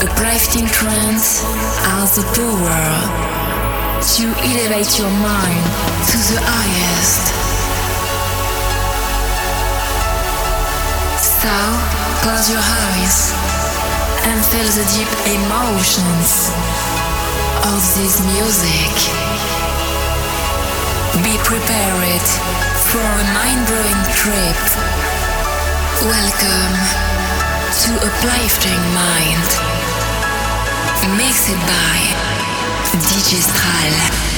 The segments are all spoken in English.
Uplifting trance has the power to elevate your mind to the highest. So, close your eyes and feel the deep emotions of this music. Be prepared for a mind-blowing trip. Welcome to Uplifting Mind. Mixed by DJ Stral.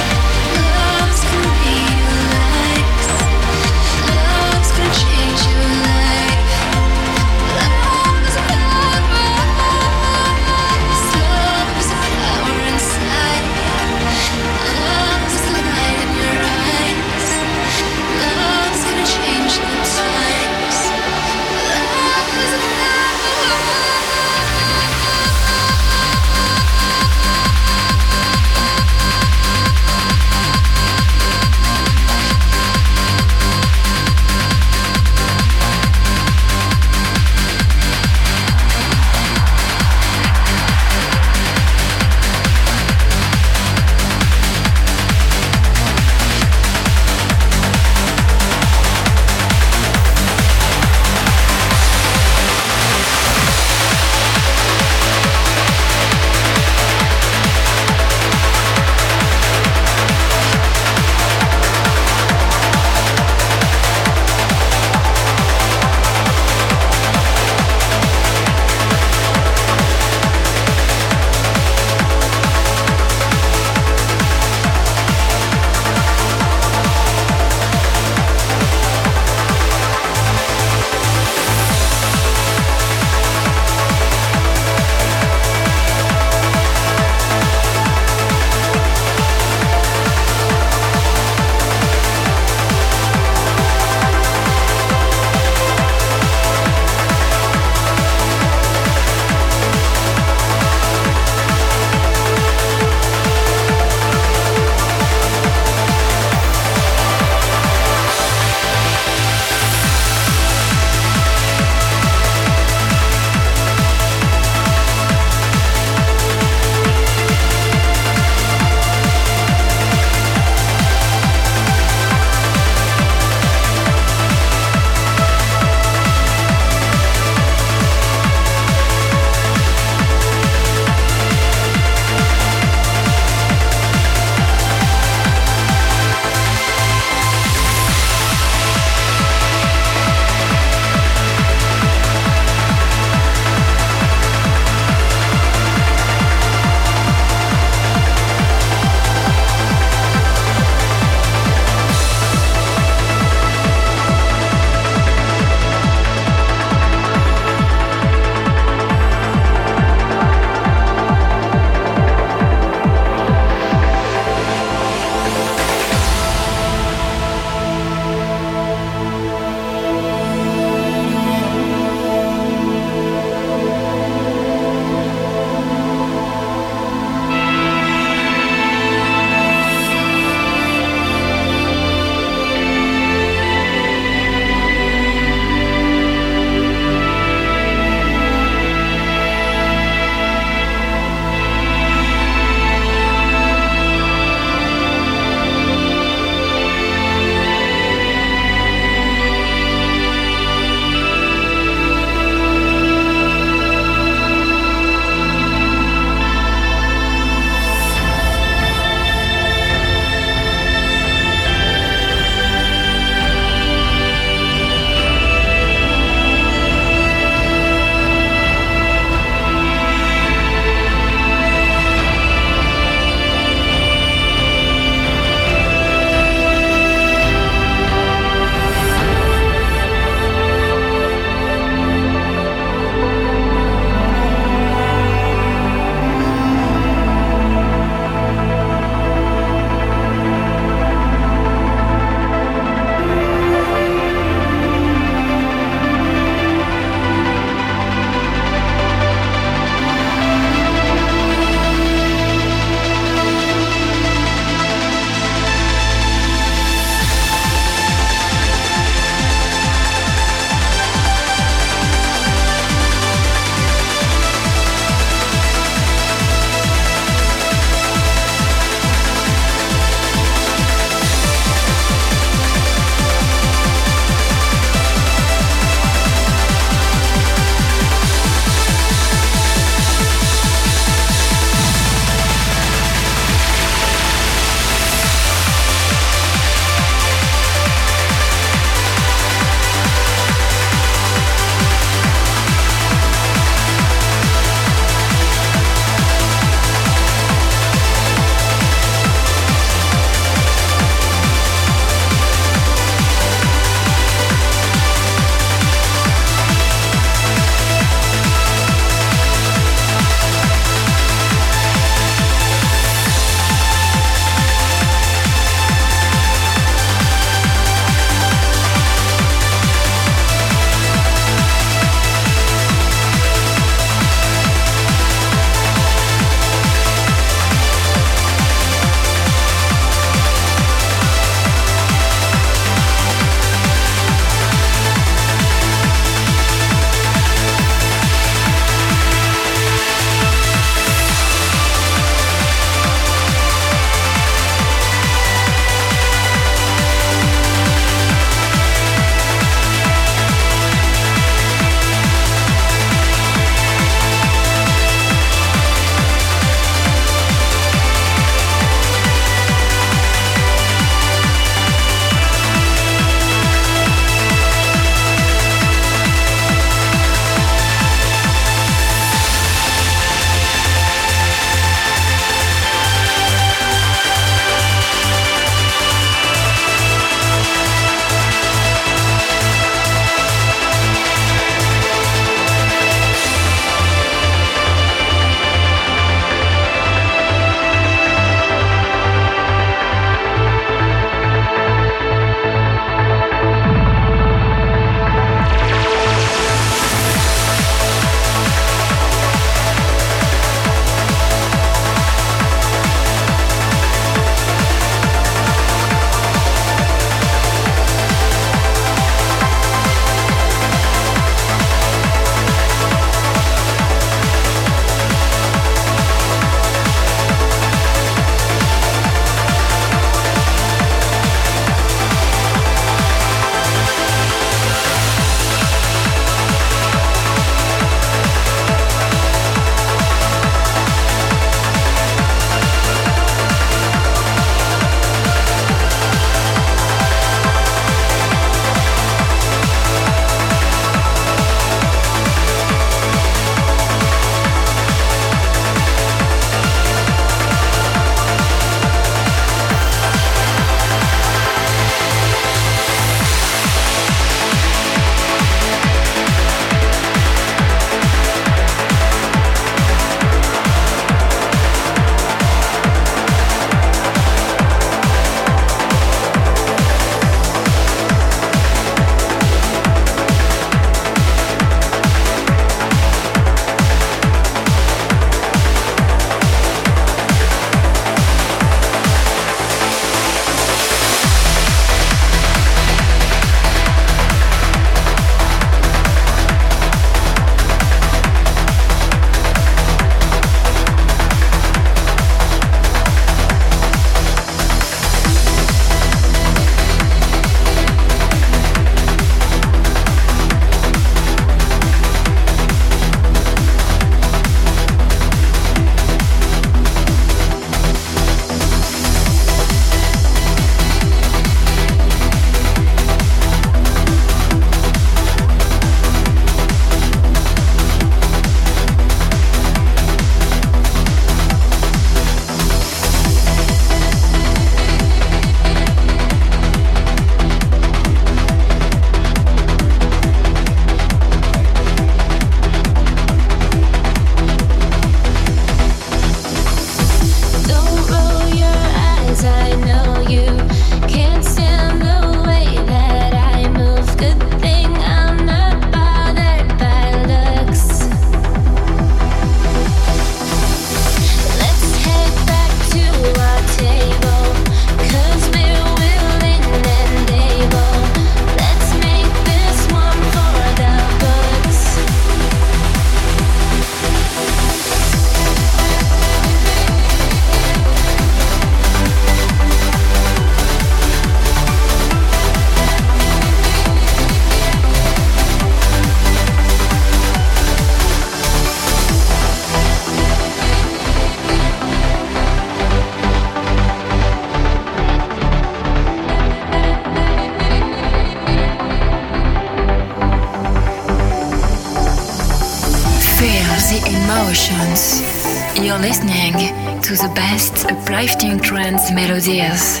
To the best uplifting trance melodies.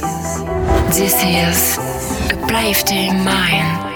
This is Uplifting Mind.